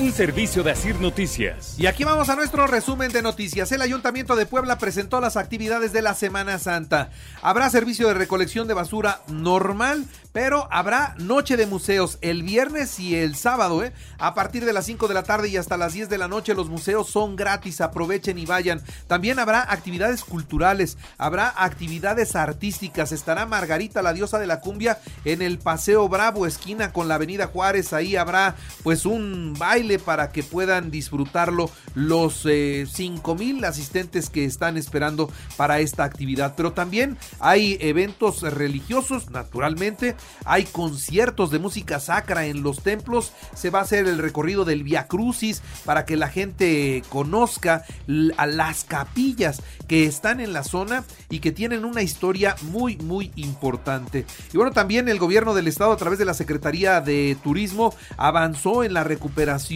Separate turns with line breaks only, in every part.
Un servicio de Asir Noticias.
Y aquí vamos a nuestro resumen de noticias. El Ayuntamiento de Puebla presentó las actividades de la Semana Santa. Habrá servicio de recolección de basura normal, pero habrá noche de museos el viernes y el sábado, ¿eh? A partir de las 5 de la tarde y hasta las 10 de la noche los museos son gratis, aprovechen y vayan. También habrá actividades culturales, habrá actividades artísticas. Estará Margarita, la diosa de la cumbia, en el Paseo Bravo, esquina con la Avenida Juárez. Ahí habrá pues un baile para que puedan disfrutarlo los eh, 5 mil asistentes que están esperando para esta actividad. Pero también hay eventos religiosos, naturalmente hay conciertos de música sacra en los templos, se va a hacer el recorrido del Via Crucis para que la gente conozca a las capillas que están en la zona y que tienen una historia muy muy importante. Y bueno, también el gobierno del estado a través de la Secretaría de Turismo avanzó en la recuperación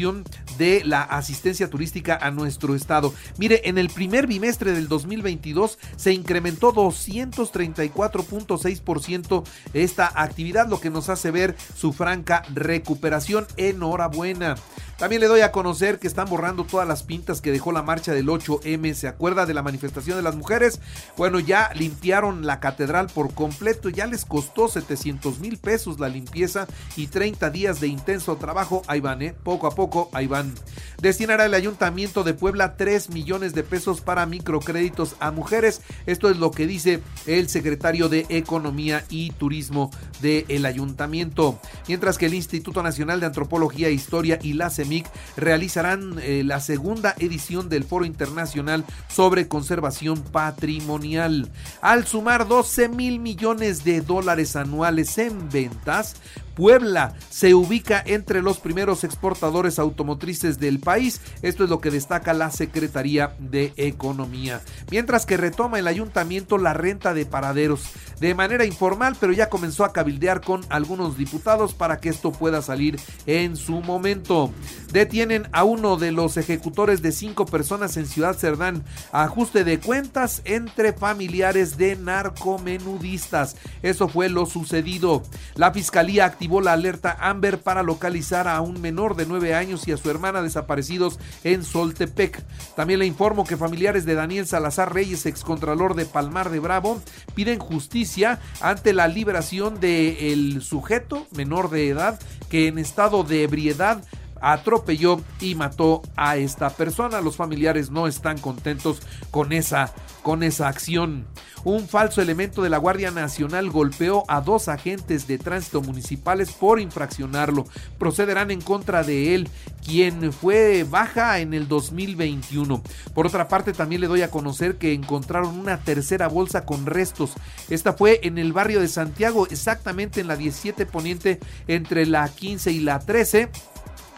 de la asistencia turística a nuestro estado. Mire, en el primer bimestre del 2022 se incrementó 234.6% esta actividad, lo que nos hace ver su franca recuperación. Enhorabuena. También le doy a conocer que están borrando todas las pintas que dejó la marcha del 8M. ¿Se acuerda de la manifestación de las mujeres? Bueno, ya limpiaron la catedral por completo. Ya les costó 700 mil pesos la limpieza y 30 días de intenso trabajo. Ahí van, ¿eh? Poco a poco, van. Destinará el Ayuntamiento de Puebla 3 millones de pesos para microcréditos a mujeres. Esto es lo que dice el secretario de Economía y Turismo del Ayuntamiento. Mientras que el Instituto Nacional de Antropología e Historia y la CEMIC realizarán eh, la segunda edición del Foro Internacional sobre Conservación Patrimonial. Al sumar 12 mil millones de dólares anuales en ventas, Puebla se ubica entre los primeros exportadores automotrices del país. Esto es lo que destaca la Secretaría de Economía. Mientras que retoma el ayuntamiento la renta de paraderos de manera informal, pero ya comenzó a cabildear con algunos diputados para que esto pueda salir en su momento. Detienen a uno de los ejecutores de cinco personas en Ciudad Cerdán. Ajuste de cuentas entre familiares de narcomenudistas. Eso fue lo sucedido. La fiscalía activó la alerta Amber para localizar a un menor de 9 años y a su hermana desaparecidos en Soltepec. También le informo que familiares de Daniel Salazar Reyes, excontralor de Palmar de Bravo, piden justicia ante la liberación del sujeto menor de edad que en estado de ebriedad atropelló y mató a esta persona. Los familiares no están contentos con esa, con esa acción. Un falso elemento de la Guardia Nacional golpeó a dos agentes de tránsito municipales por infraccionarlo. Procederán en contra de él, quien fue baja en el 2021. Por otra parte, también le doy a conocer que encontraron una tercera bolsa con restos. Esta fue en el barrio de Santiago, exactamente en la 17 poniente entre la 15 y la 13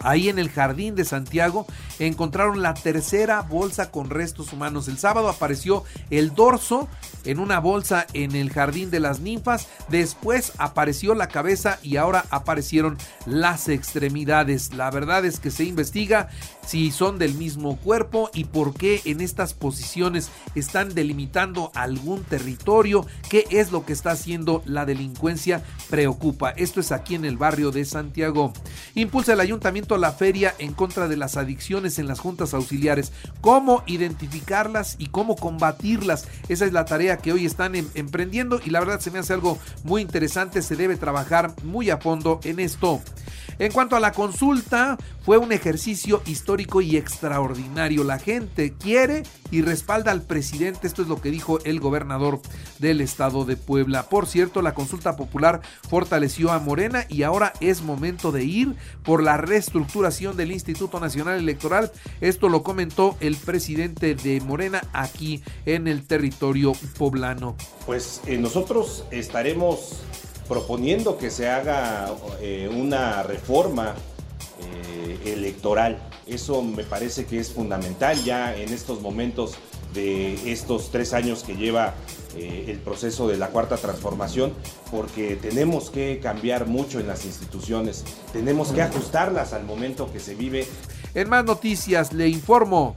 Ahí en el jardín de Santiago encontraron la tercera bolsa con restos humanos. El sábado apareció el dorso en una bolsa en el jardín de las ninfas. Después apareció la cabeza y ahora aparecieron las extremidades. La verdad es que se investiga si son del mismo cuerpo y por qué en estas posiciones están delimitando algún territorio. ¿Qué es lo que está haciendo la delincuencia? Preocupa. Esto es aquí en el barrio de Santiago. Impulsa el ayuntamiento la feria en contra de las adicciones en las juntas auxiliares. Cómo identificarlas y cómo combatirlas. Esa es la tarea que hoy están em emprendiendo y la verdad se me hace algo muy interesante. Se debe trabajar muy a fondo en esto. En cuanto a la consulta, fue un ejercicio histórico y extraordinario. La gente quiere y respalda al presidente. Esto es lo que dijo el gobernador del estado de Puebla. Por cierto, la consulta popular fortaleció a Morena y ahora es momento de ir por la reestructuración del Instituto Nacional Electoral. Esto lo comentó el presidente de Morena aquí en el territorio poblano.
Pues eh, nosotros estaremos proponiendo que se haga eh, una reforma eh, electoral. Eso me parece que es fundamental ya en estos momentos de estos tres años que lleva eh, el proceso de la cuarta transformación, porque tenemos que cambiar mucho en las instituciones, tenemos que ajustarlas al momento que se vive.
En más noticias le informo.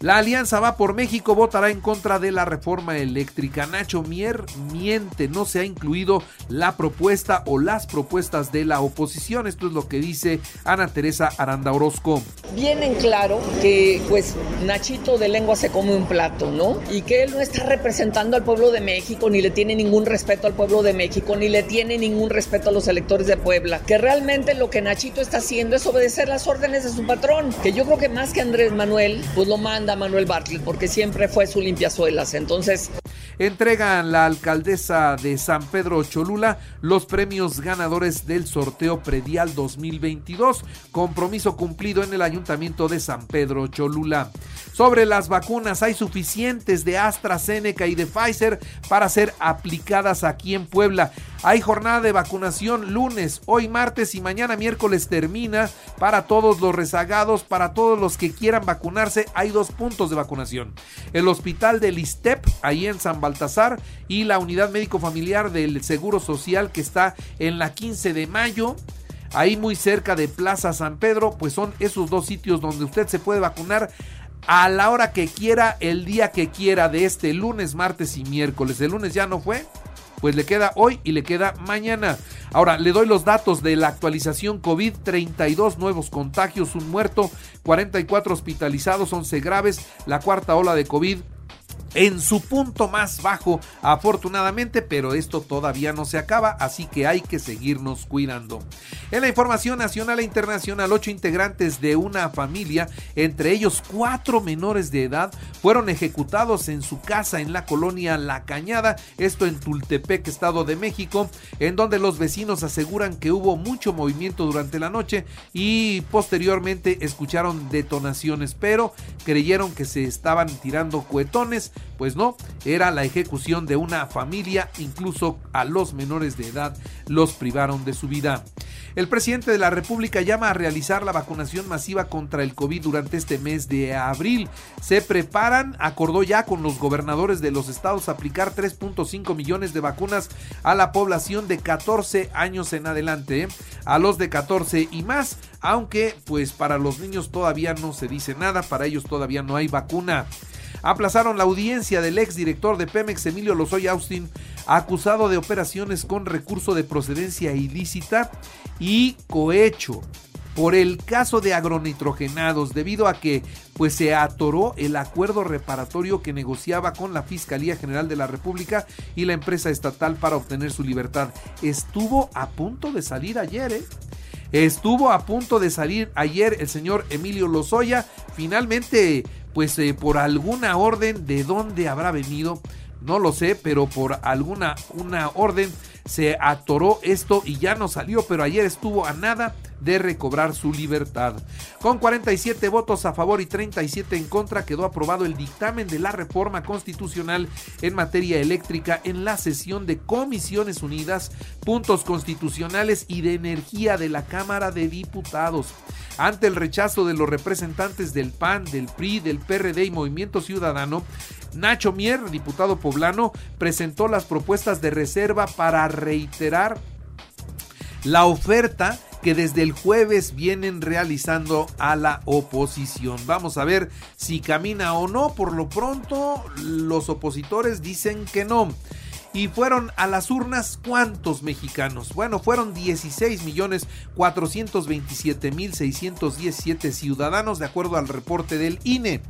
La Alianza Va por México votará en contra de la reforma eléctrica. Nacho Mier miente, no se ha incluido la propuesta o las propuestas de la oposición. Esto es lo que dice Ana Teresa Aranda Orozco.
Bien en claro que pues Nachito de lengua se come un plato, ¿no? Y que él no está representando al pueblo de México, ni le tiene ningún respeto al pueblo de México, ni le tiene ningún respeto a los electores de Puebla. Que realmente lo que Nachito está haciendo es obedecer las órdenes de su patrón. Que yo creo que más que Andrés Manuel, pues lo manda Manuel Bartlett, porque siempre fue su limpiazuelas. Entonces.
Entregan la alcaldesa de San Pedro Cholula los premios ganadores del sorteo predial 2022. Compromiso cumplido en el ayuntamiento de San Pedro Cholula. Sobre las vacunas, hay suficientes de AstraZeneca y de Pfizer para ser aplicadas aquí en Puebla. Hay jornada de vacunación lunes, hoy martes y mañana miércoles termina para todos los rezagados, para todos los que quieran vacunarse. Hay dos puntos de vacunación. El hospital del ISTEP, ahí en San Baltasar, y la unidad médico familiar del Seguro Social que está en la 15 de mayo ahí muy cerca de Plaza San Pedro, pues son esos dos sitios donde usted se puede vacunar a la hora que quiera, el día que quiera de este lunes, martes y miércoles. El lunes ya no fue, pues le queda hoy y le queda mañana. Ahora, le doy los datos de la actualización COVID, 32 nuevos contagios, un muerto, 44 hospitalizados, 11 graves, la cuarta ola de COVID en su punto más bajo, afortunadamente, pero esto todavía no se acaba, así que hay que seguirnos cuidando. En la información nacional e internacional, ocho integrantes de una familia, entre ellos cuatro menores de edad, fueron ejecutados en su casa en la colonia La Cañada, esto en Tultepec, Estado de México, en donde los vecinos aseguran que hubo mucho movimiento durante la noche y posteriormente escucharon detonaciones, pero creyeron que se estaban tirando cuetones pues no, era la ejecución de una familia, incluso a los menores de edad los privaron de su vida. El presidente de la República llama a realizar la vacunación masiva contra el COVID durante este mes de abril. Se preparan, acordó ya con los gobernadores de los estados aplicar 3.5 millones de vacunas a la población de 14 años en adelante, ¿eh? a los de 14 y más, aunque pues para los niños todavía no se dice nada, para ellos todavía no hay vacuna aplazaron la audiencia del exdirector de Pemex, Emilio Lozoya Austin, acusado de operaciones con recurso de procedencia ilícita y cohecho por el caso de agronitrogenados debido a que pues se atoró el acuerdo reparatorio que negociaba con la Fiscalía General de la República y la empresa estatal para obtener su libertad. Estuvo a punto de salir ayer, ¿eh? Estuvo a punto de salir ayer el señor Emilio Lozoya. Finalmente pues eh, por alguna orden de dónde habrá venido, no lo sé, pero por alguna una orden se atoró esto y ya no salió, pero ayer estuvo a nada de recobrar su libertad. Con 47 votos a favor y 37 en contra quedó aprobado el dictamen de la reforma constitucional en materia eléctrica en la sesión de Comisiones Unidas, Puntos Constitucionales y de Energía de la Cámara de Diputados. Ante el rechazo de los representantes del PAN, del PRI, del PRD y Movimiento Ciudadano, Nacho Mier, diputado poblano, presentó las propuestas de reserva para reiterar la oferta que desde el jueves vienen realizando a la oposición. Vamos a ver si camina o no. Por lo pronto, los opositores dicen que no. Y fueron a las urnas cuántos mexicanos? Bueno, fueron 16 millones 427 mil 617 ciudadanos de acuerdo al reporte del INE.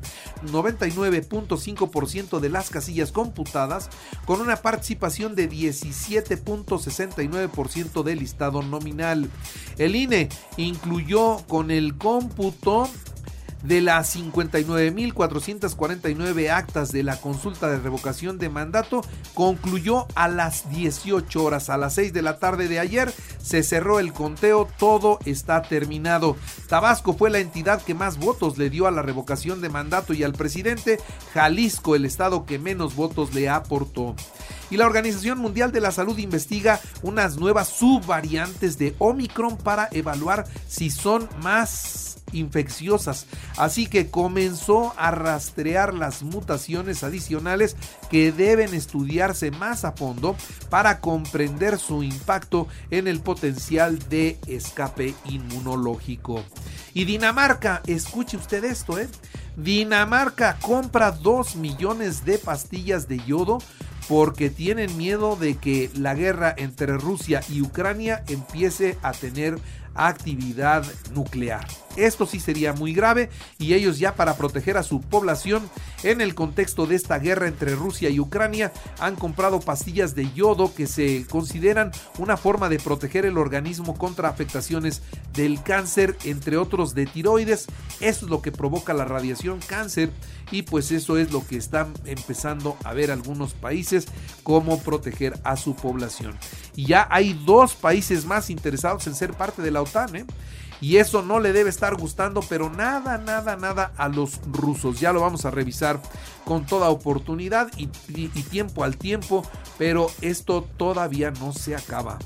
99.5% de las casillas computadas con una participación de 17.69% del listado nominal. El INE incluyó con el cómputo De las 59.449 actas de la consulta de revocación de mandato, concluyó a las 18 horas. A las 6 de la tarde de ayer se cerró el conteo, todo está terminado. Tabasco fue la entidad que más votos le dio a la revocación de mandato y al presidente. Jalisco, el estado que menos votos le aportó y la Organización Mundial de la Salud investiga unas nuevas subvariantes de Omicron para evaluar si son más infecciosas. Así que comenzó a rastrear las mutaciones adicionales que deben estudiarse más a fondo para comprender su impacto en el potencial de escape inmunológico. Y Dinamarca, escuche usted esto, ¿eh? Dinamarca compra 2 millones de pastillas de yodo porque tienen miedo de que la guerra entre Rusia y Ucrania empiece a tener actividad nuclear. Esto sí sería muy grave y ellos ya para proteger a su población en el contexto de esta guerra entre Rusia y Ucrania han comprado pastillas de yodo que se consideran una forma de proteger el organismo contra afectaciones del cáncer, entre otros de tiroides. Eso es lo que provoca la radiación cáncer y pues eso es lo que están empezando a ver algunos países cómo proteger a su población. Y ya hay dos países más interesados en ser parte de la OTAN, ¿eh? Y eso no le debe estar gustando, pero nada, nada, nada a los rusos. Ya lo vamos a revisar con toda oportunidad y, y tiempo al tiempo, pero esto todavía no se acaba.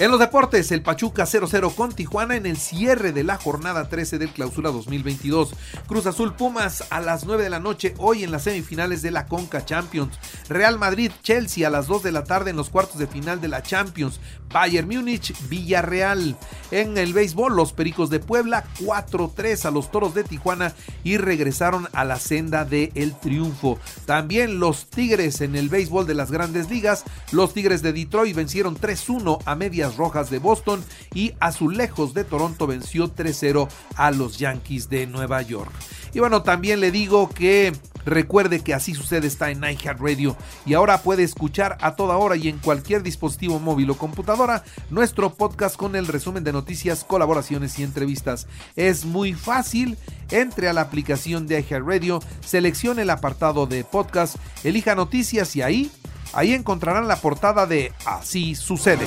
En los deportes, el Pachuca 0-0 con Tijuana en el cierre de la jornada 13 del clausura 2022. Cruz Azul Pumas a las 9 de la noche hoy en las semifinales de la Conca Champions. Real Madrid Chelsea a las 2 de la tarde en los cuartos de final de la Champions. Bayern Múnich Villarreal. En el béisbol, los Pericos de Puebla 4-3 a los Toros de Tijuana y regresaron a la senda del el triunfo. También los Tigres en el béisbol de las grandes ligas. Los Tigres de Detroit vencieron 3-1 a media Rojas de Boston y Azulejos de Toronto venció 3-0 a los Yankees de Nueva York. Y bueno, también le digo que recuerde que así sucede está en Radio y ahora puede escuchar a toda hora y en cualquier dispositivo móvil o computadora nuestro podcast con el resumen de noticias, colaboraciones y entrevistas. Es muy fácil, entre a la aplicación de Radio seleccione el apartado de podcast, elija noticias y ahí, ahí encontrarán la portada de Así sucede.